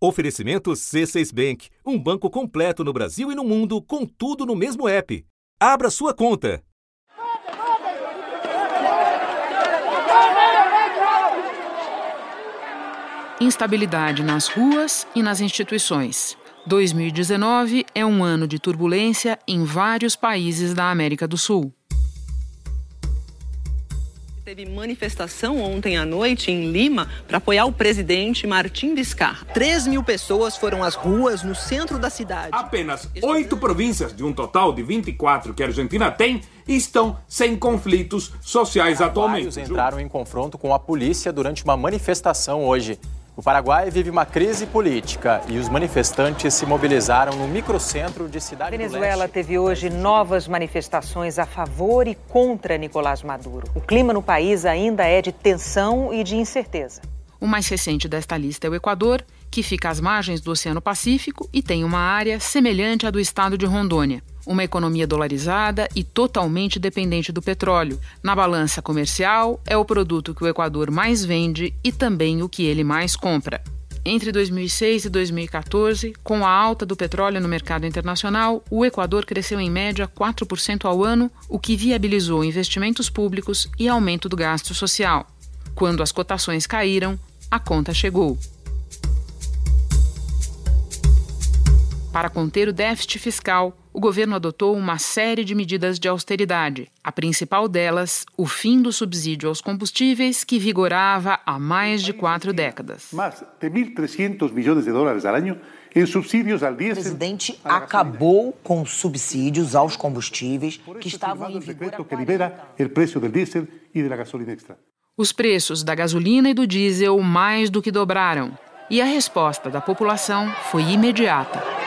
Oferecimento C6 Bank, um banco completo no Brasil e no mundo, com tudo no mesmo app. Abra sua conta. Instabilidade nas ruas e nas instituições. 2019 é um ano de turbulência em vários países da América do Sul. Teve manifestação ontem à noite em Lima para apoiar o presidente Martim Vizcarra. 3 mil pessoas foram às ruas no centro da cidade. Apenas oito províncias, de um total de 24 que a Argentina tem, estão sem conflitos sociais atualmente. Vários entraram em confronto com a polícia durante uma manifestação hoje. O Paraguai vive uma crise política e os manifestantes se mobilizaram no microcentro de Cidade Venezuela teve hoje novas manifestações a favor e contra Nicolás Maduro. O clima no país ainda é de tensão e de incerteza. O mais recente desta lista é o Equador, que fica às margens do Oceano Pacífico e tem uma área semelhante à do estado de Rondônia. Uma economia dolarizada e totalmente dependente do petróleo. Na balança comercial, é o produto que o Equador mais vende e também o que ele mais compra. Entre 2006 e 2014, com a alta do petróleo no mercado internacional, o Equador cresceu em média 4% ao ano, o que viabilizou investimentos públicos e aumento do gasto social. Quando as cotações caíram, a conta chegou. Para conter o déficit fiscal, o governo adotou uma série de medidas de austeridade. A principal delas, o fim do subsídio aos combustíveis, que vigorava há mais de quatro décadas. Mais de 1.300 milhões de dólares ao ano em subsídios ao diesel. O presidente acabou com subsídios aos combustíveis que estavam em vigor. que libera o preço do diesel e da gasolina extra. Os preços da gasolina e do diesel mais do que dobraram. E a resposta da população foi imediata.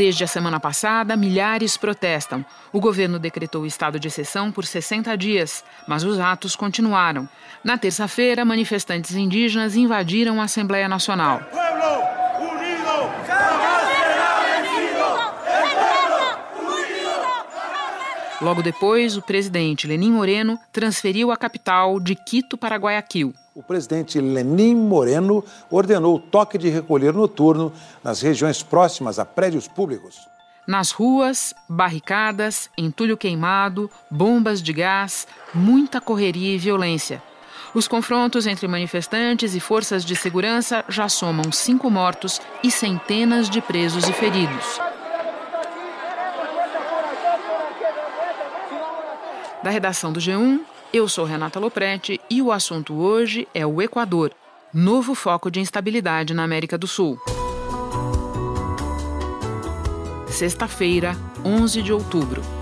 Desde a semana passada, milhares protestam. O governo decretou estado de exceção por 60 dias, mas os atos continuaram. Na terça-feira, manifestantes indígenas invadiram a Assembleia Nacional. Logo depois, o presidente Lenin Moreno transferiu a capital de Quito para Guayaquil. O presidente Lenin Moreno ordenou o toque de recolher noturno nas regiões próximas a prédios públicos. Nas ruas, barricadas, entulho queimado, bombas de gás, muita correria e violência. Os confrontos entre manifestantes e forças de segurança já somam cinco mortos e centenas de presos e feridos. Da redação do G1, eu sou Renata Loprete e o assunto hoje é o Equador, novo foco de instabilidade na América do Sul. Sexta-feira, 11 de outubro.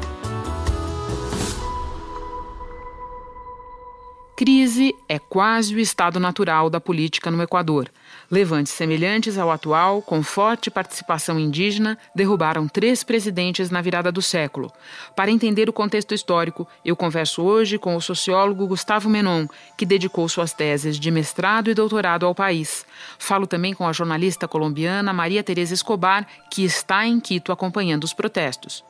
Crise é quase o estado natural da política no Equador. Levantes semelhantes ao atual, com forte participação indígena, derrubaram três presidentes na virada do século. Para entender o contexto histórico, eu converso hoje com o sociólogo Gustavo Menon, que dedicou suas teses de mestrado e doutorado ao país. Falo também com a jornalista colombiana Maria Tereza Escobar, que está em Quito acompanhando os protestos.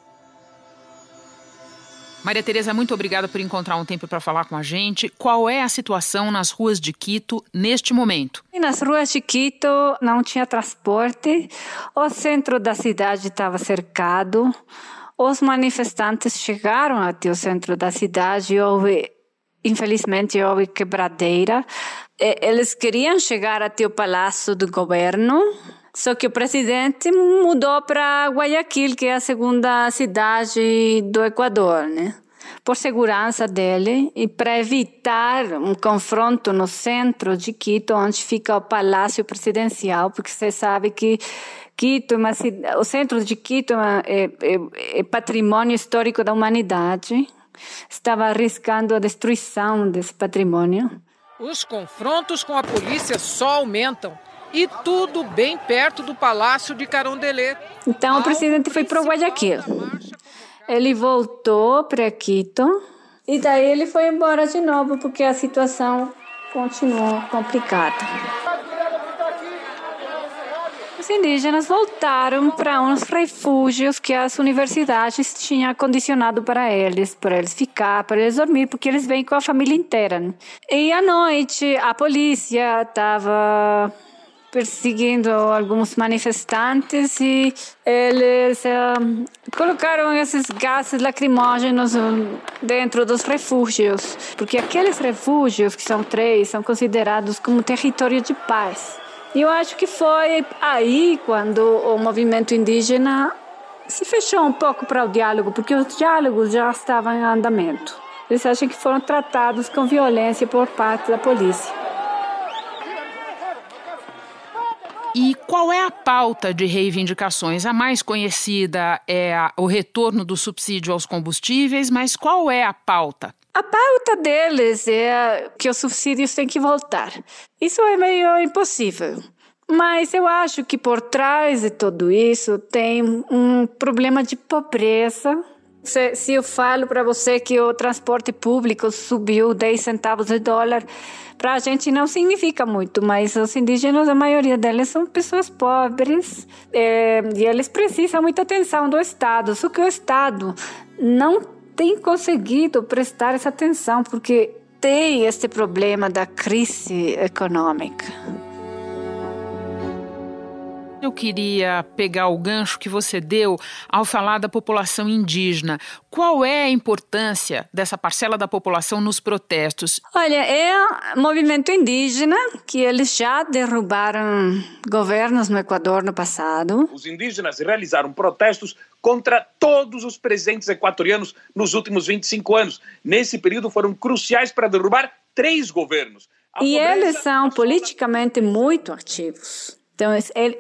Maria Tereza, muito obrigada por encontrar um tempo para falar com a gente. Qual é a situação nas ruas de Quito neste momento? Nas ruas de Quito não tinha transporte, o centro da cidade estava cercado, os manifestantes chegaram até o centro da cidade e houve, infelizmente, houve quebradeira. Eles queriam chegar até o palácio do governo, só que o presidente mudou para Guayaquil, que é a segunda cidade do Equador, né? Por segurança dele e para evitar um confronto no centro de Quito, onde fica o palácio presidencial, porque você sabe que Quito, o centro de Quito é, é, é patrimônio histórico da humanidade. Estava arriscando a destruição desse patrimônio. Os confrontos com a polícia só aumentam e tudo bem perto do Palácio de Carondelet. Então o presidente foi para Guayaquil. Ele voltou para Quito e daí ele foi embora de novo porque a situação continuou complicada. os indígenas voltaram para uns refúgios que as universidades tinham condicionado para eles, para eles ficar, para eles dormir, porque eles vêm com a família inteira. Né? E à noite a polícia estava perseguindo alguns manifestantes e eles uh, colocaram esses gases lacrimógenos dentro dos refúgios, porque aqueles refúgios, que são três, são considerados como território de paz. E eu acho que foi aí quando o movimento indígena se fechou um pouco para o diálogo, porque os diálogos já estavam em andamento. Eles acham que foram tratados com violência por parte da polícia. E qual é a pauta de reivindicações? A mais conhecida é o retorno do subsídio aos combustíveis, mas qual é a pauta? A pauta deles é que os subsídios têm que voltar. Isso é meio impossível. Mas eu acho que por trás de tudo isso tem um problema de pobreza. Se, se eu falo para você que o transporte público subiu 10 centavos de dólar, para a gente não significa muito, mas os indígenas, a maioria deles são pessoas pobres é, e eles precisam muita atenção do Estado. Só que o Estado não tem conseguido prestar essa atenção porque tem este problema da crise econômica. Eu queria pegar o gancho que você deu ao falar da população indígena. Qual é a importância dessa parcela da população nos protestos? Olha, é o movimento indígena que eles já derrubaram governos no Equador no passado. Os indígenas realizaram protestos contra todos os presidentes equatorianos nos últimos 25 anos. Nesse período foram cruciais para derrubar três governos. A e eles são politicamente muito ativos. Então,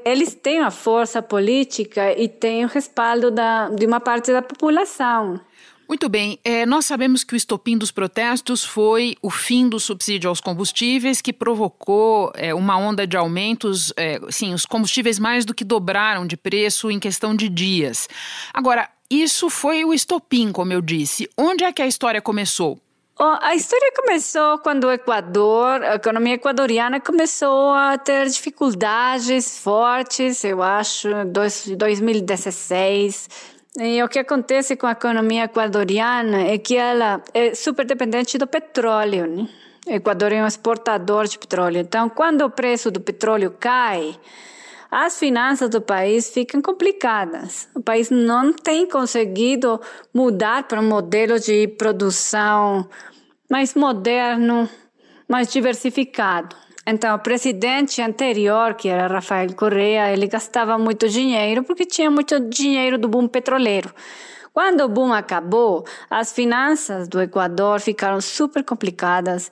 eles têm a força política e têm o respaldo da, de uma parte da população. Muito bem, é, nós sabemos que o estopim dos protestos foi o fim do subsídio aos combustíveis, que provocou é, uma onda de aumentos. É, sim, os combustíveis mais do que dobraram de preço em questão de dias. Agora, isso foi o estopim, como eu disse. Onde é que a história começou? A história começou quando o Equador, a economia equatoriana começou a ter dificuldades fortes, eu acho, em 2016. E o que acontece com a economia equatoriana é que ela é super dependente do petróleo. Né? O Equador é um exportador de petróleo. Então, quando o preço do petróleo cai, as finanças do país ficam complicadas. O país não tem conseguido mudar para um modelo de produção mais moderno, mais diversificado. Então, o presidente anterior, que era Rafael Correa, ele gastava muito dinheiro porque tinha muito dinheiro do boom petroleiro. Quando o boom acabou, as finanças do Equador ficaram super complicadas.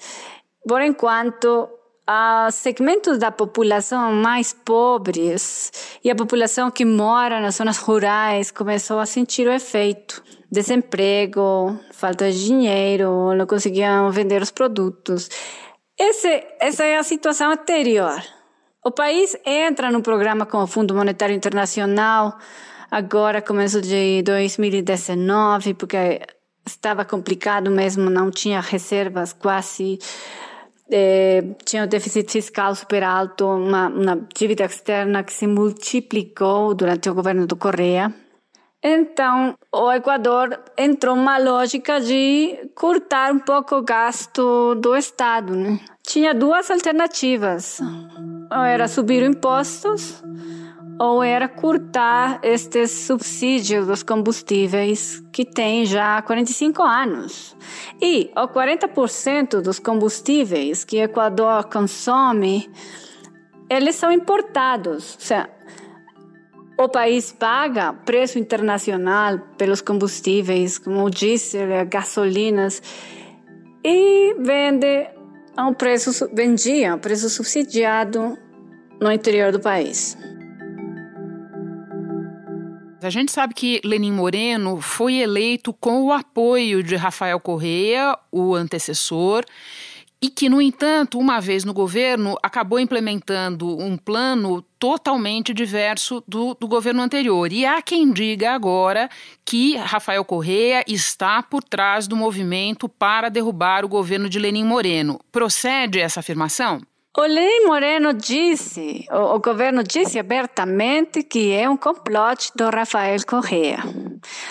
Por enquanto, os segmentos da população mais pobres e a população que mora nas zonas rurais começou a sentir o efeito. Desemprego, falta de dinheiro, não conseguiam vender os produtos. Esse, essa é a situação anterior. O país entra no programa com o Fundo Monetário Internacional agora, começo de 2019, porque estava complicado mesmo, não tinha reservas quase tinha um déficit fiscal super alto, uma, uma dívida externa que se multiplicou durante o governo do Correia. Então, o Equador entrou numa lógica de cortar um pouco o gasto do Estado. Né? Tinha duas alternativas: era subir impostos ou era cortar estes subsídios dos combustíveis que tem já 45 anos. E o 40% dos combustíveis que o Equador consome, eles são importados. Ou seja, o país paga preço internacional pelos combustíveis, como o diesel, gasolinas, e vende a um preço, vendia a um preço subsidiado no interior do país. A gente sabe que Lenin Moreno foi eleito com o apoio de Rafael Correa, o antecessor, e que, no entanto, uma vez no governo, acabou implementando um plano totalmente diverso do, do, governo anterior. E há quem diga agora que Rafael Correa está por trás do movimento para derrubar o governo de Lenin Moreno. Procede essa afirmação? O Lenin Moreno disse, o, o, governo disse abertamente que é um complote do Rafael Correa,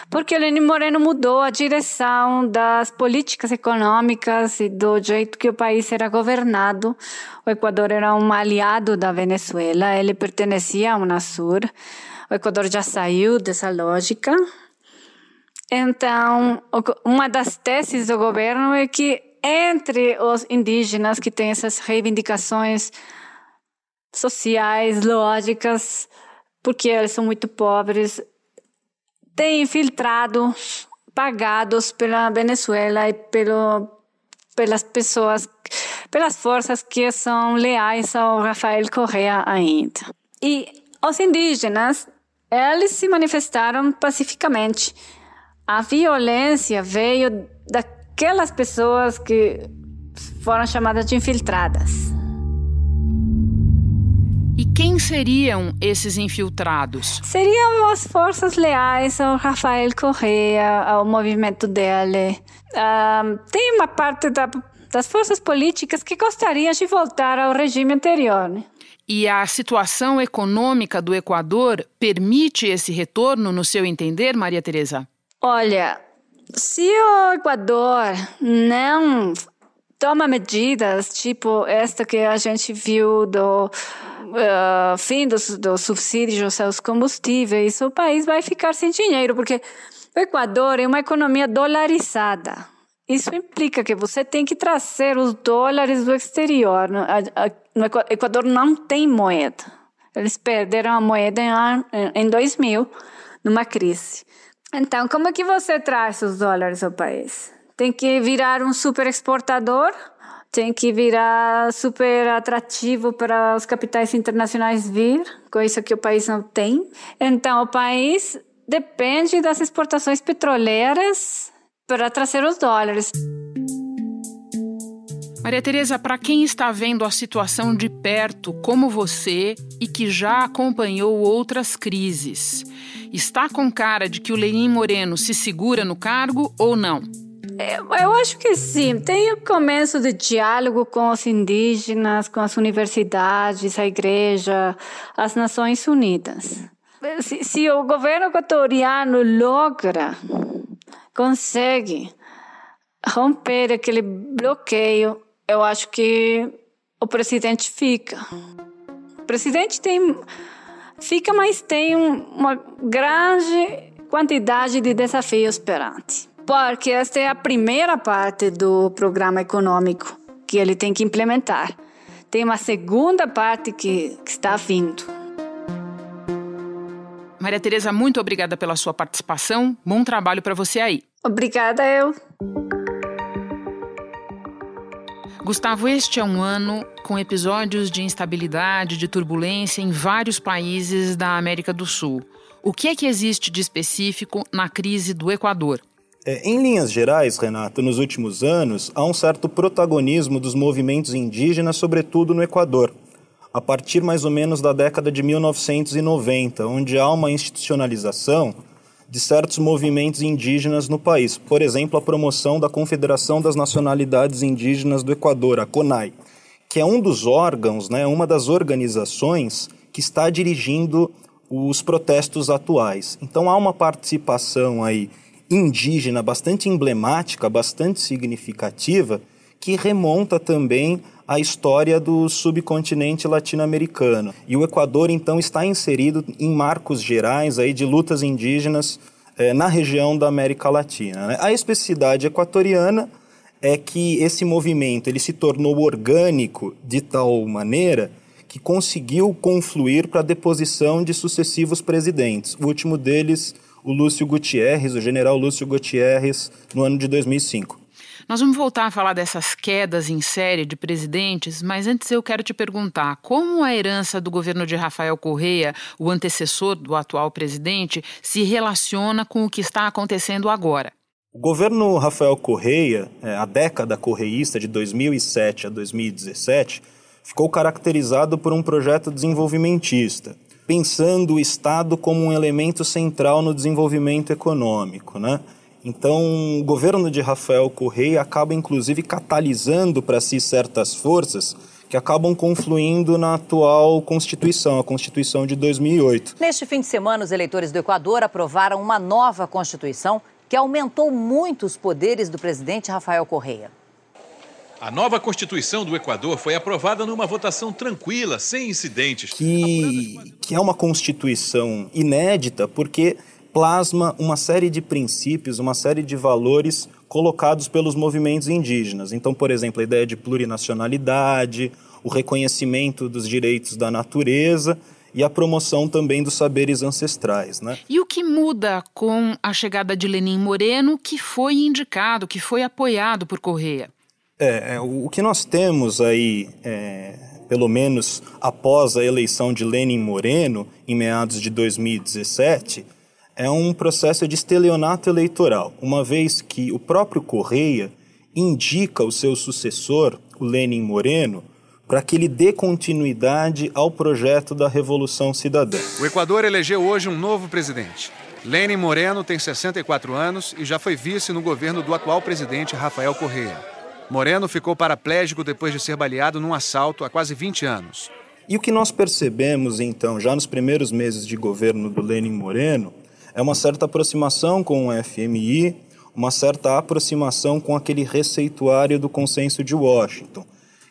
porque o Lenin Moreno mudou a direção das políticas econômicas e do jeito que o país era governado. O Equador era um aliado da Venezuela, ele pertencia a Unasur. O Equador já saiu dessa lógica. Então, uma das teses do governo é que entre os indígenas que têm essas reivindicações sociais, lógicas, porque eles são muito pobres, tem infiltrados pagados pela Venezuela e pelo, pelas pessoas, pelas forças que são leais ao Rafael Correa ainda. E os indígenas, eles se manifestaram pacificamente. A violência veio da aquelas pessoas que foram chamadas de infiltradas. E quem seriam esses infiltrados? Seriam as forças leais ao Rafael Correa, ao movimento dele. Uh, tem uma parte da, das forças políticas que gostariam de voltar ao regime anterior. Né? E a situação econômica do Equador permite esse retorno, no seu entender, Maria Tereza? Olha, se o Equador não toma medidas tipo esta que a gente viu do uh, fim dos, dos subsídios aos combustíveis, o país vai ficar sem dinheiro, porque o Equador é uma economia dolarizada. Isso implica que você tem que trazer os dólares do exterior. No Equador não tem moeda. Eles perderam a moeda em 2000, numa crise. Então, como é que você traz os dólares ao país? Tem que virar um super exportador? Tem que virar super atrativo para os capitais internacionais vir, coisa que o país não tem. Então, o país depende das exportações petroleiras para trazer os dólares. Maria Tereza, para quem está vendo a situação de perto, como você, e que já acompanhou outras crises, está com cara de que o Lenin Moreno se segura no cargo ou não? Eu, eu acho que sim. Tem o começo de diálogo com os indígenas, com as universidades, a igreja, as Nações Unidas. Se, se o governo equatoriano logra, consegue romper aquele bloqueio eu acho que o presidente fica. O presidente tem fica, mas tem uma grande quantidade de desafios perante. Porque esta é a primeira parte do programa econômico que ele tem que implementar. Tem uma segunda parte que, que está vindo. Maria Tereza, muito obrigada pela sua participação. Bom trabalho para você aí. Obrigada eu. Gustavo, este é um ano com episódios de instabilidade, de turbulência em vários países da América do Sul. O que é que existe de específico na crise do Equador? É, em linhas gerais, Renato, nos últimos anos, há um certo protagonismo dos movimentos indígenas, sobretudo no Equador, a partir mais ou menos da década de 1990, onde há uma institucionalização de certos movimentos indígenas no país. Por exemplo, a promoção da Confederação das Nacionalidades Indígenas do Equador, a CONAI, que é um dos órgãos, né, uma das organizações que está dirigindo os protestos atuais. Então há uma participação aí indígena bastante emblemática, bastante significativa, que remonta também à história do subcontinente latino-americano. E o Equador, então, está inserido em marcos gerais aí de lutas indígenas eh, na região da América Latina. Né? A especificidade equatoriana é que esse movimento ele se tornou orgânico de tal maneira que conseguiu confluir para a deposição de sucessivos presidentes. O último deles, o Lúcio Gutierrez, o general Lúcio Gutierrez, no ano de 2005. Nós vamos voltar a falar dessas quedas em série de presidentes, mas antes eu quero te perguntar como a herança do governo de Rafael Correia, o antecessor do atual presidente, se relaciona com o que está acontecendo agora. O governo Rafael Correia, é, a década correísta de 2007 a 2017, ficou caracterizado por um projeto desenvolvimentista, pensando o Estado como um elemento central no desenvolvimento econômico, né? Então, o governo de Rafael Correia acaba inclusive catalisando para si certas forças que acabam confluindo na atual Constituição, a Constituição de 2008. Neste fim de semana, os eleitores do Equador aprovaram uma nova Constituição que aumentou muito os poderes do presidente Rafael Correia. A nova Constituição do Equador foi aprovada numa votação tranquila, sem incidentes. Que, que é uma Constituição inédita porque plasma uma série de princípios, uma série de valores colocados pelos movimentos indígenas. Então, por exemplo, a ideia de plurinacionalidade, o reconhecimento dos direitos da natureza e a promoção também dos saberes ancestrais. Né? E o que muda com a chegada de Lenin Moreno, que foi indicado, que foi apoiado por Correia? É, é o que nós temos aí, é, pelo menos após a eleição de Lenin Moreno, em meados de 2017, é um processo de estelionato eleitoral, uma vez que o próprio Correia indica o seu sucessor, o Lenin Moreno, para que ele dê continuidade ao projeto da Revolução Cidadã. O Equador elegeu hoje um novo presidente. Lenin Moreno tem 64 anos e já foi vice no governo do atual presidente Rafael Correia. Moreno ficou paraplégico depois de ser baleado num assalto há quase 20 anos. E o que nós percebemos, então, já nos primeiros meses de governo do Lenin Moreno, é uma certa aproximação com o FMI, uma certa aproximação com aquele receituário do consenso de Washington,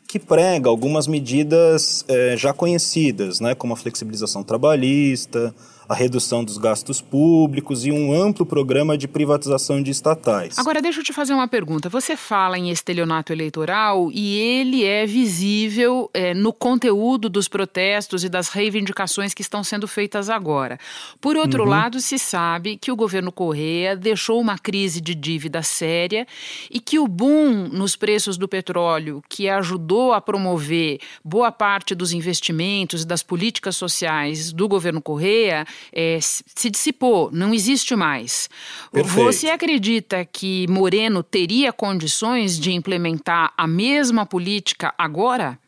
que prega algumas medidas é, já conhecidas, né, como a flexibilização trabalhista, a redução dos gastos públicos e um amplo programa de privatização de estatais. Agora, deixa eu te fazer uma pergunta. Você fala em estelionato eleitoral e ele é visível é, no conteúdo dos protestos e das reivindicações que estão sendo feitas agora. Por outro uhum. lado, se sabe que o governo Correia deixou uma crise de dívida séria e que o boom nos preços do petróleo, que ajudou a promover boa parte dos investimentos e das políticas sociais do governo Correia, é, se dissipou, não existe mais. Perfeito. Você acredita que Moreno teria condições de implementar a mesma política agora?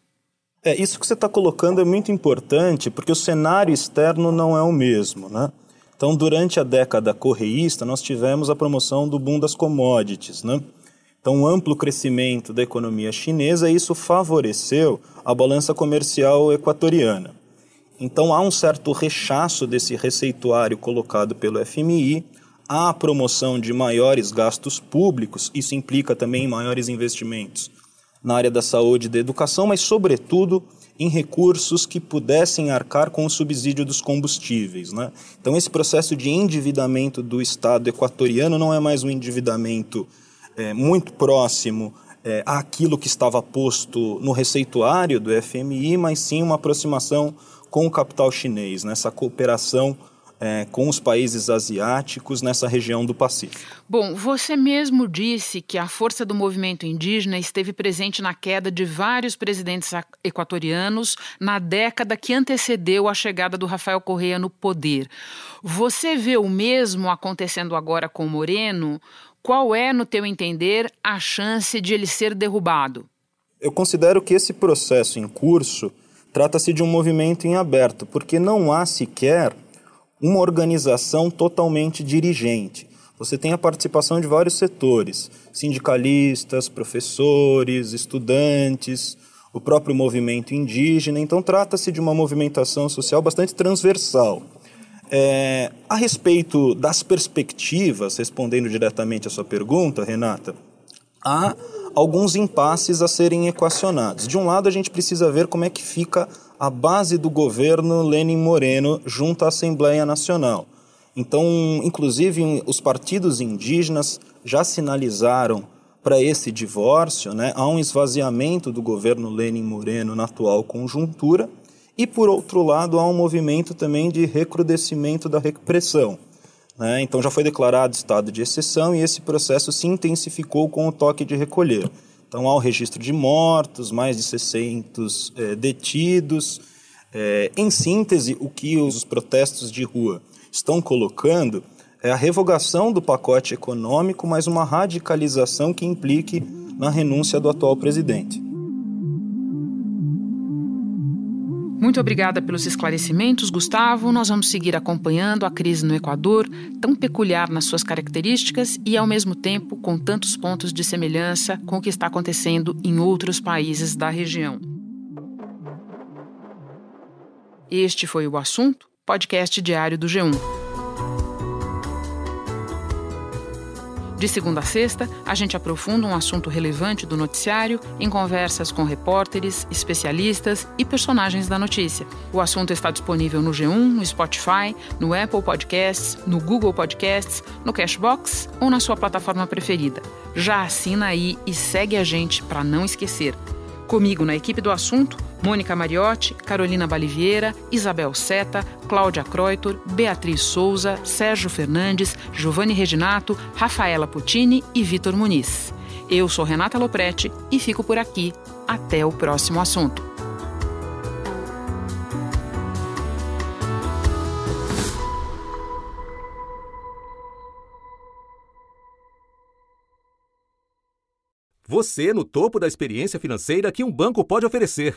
É, isso que você está colocando é muito importante, porque o cenário externo não é o mesmo, né? Então, durante a década correísta, nós tivemos a promoção do boom das commodities, né? Então, um amplo crescimento da economia chinesa, e isso favoreceu a balança comercial equatoriana. Então há um certo rechaço desse receituário colocado pelo FMI, há a promoção de maiores gastos públicos, isso implica também maiores investimentos na área da saúde e da educação, mas sobretudo em recursos que pudessem arcar com o subsídio dos combustíveis. Né? Então, esse processo de endividamento do Estado equatoriano não é mais um endividamento é, muito próximo é, àquilo que estava posto no receituário do FMI, mas sim uma aproximação com o capital chinês, nessa cooperação é, com os países asiáticos nessa região do Pacífico. Bom, você mesmo disse que a força do movimento indígena esteve presente na queda de vários presidentes equatorianos na década que antecedeu a chegada do Rafael Correa no poder. Você vê o mesmo acontecendo agora com Moreno? Qual é, no teu entender, a chance de ele ser derrubado? Eu considero que esse processo em curso Trata-se de um movimento em aberto, porque não há sequer uma organização totalmente dirigente. Você tem a participação de vários setores: sindicalistas, professores, estudantes, o próprio movimento indígena. Então, trata-se de uma movimentação social bastante transversal. É, a respeito das perspectivas, respondendo diretamente à sua pergunta, Renata, há alguns impasses a serem equacionados. De um lado, a gente precisa ver como é que fica a base do governo Lenin Moreno junto à Assembleia Nacional. Então, inclusive, os partidos indígenas já sinalizaram para esse divórcio, né? há um esvaziamento do governo Lenin Moreno na atual conjuntura, e, por outro lado, há um movimento também de recrudescimento da repressão. Né? Então já foi declarado estado de exceção e esse processo se intensificou com o toque de recolher. Então há o registro de mortos, mais de 600 é, detidos. É, em síntese, o que os protestos de rua estão colocando é a revogação do pacote econômico, mas uma radicalização que implique na renúncia do atual presidente. Muito obrigada pelos esclarecimentos, Gustavo. Nós vamos seguir acompanhando a crise no Equador, tão peculiar nas suas características e, ao mesmo tempo, com tantos pontos de semelhança com o que está acontecendo em outros países da região. Este foi o assunto, podcast diário do G1. De segunda a sexta, a gente aprofunda um assunto relevante do noticiário em conversas com repórteres, especialistas e personagens da notícia. O assunto está disponível no G1, no Spotify, no Apple Podcasts, no Google Podcasts, no Cashbox ou na sua plataforma preferida. Já assina aí e segue a gente para não esquecer. Comigo na equipe do assunto, Mônica Mariotti, Carolina Baliviera, Isabel Seta, Cláudia Croitor, Beatriz Souza, Sérgio Fernandes, Giovanni Reginato, Rafaela Puccini e Vitor Muniz. Eu sou Renata Loprete e fico por aqui. Até o próximo assunto. Você no topo da experiência financeira que um banco pode oferecer.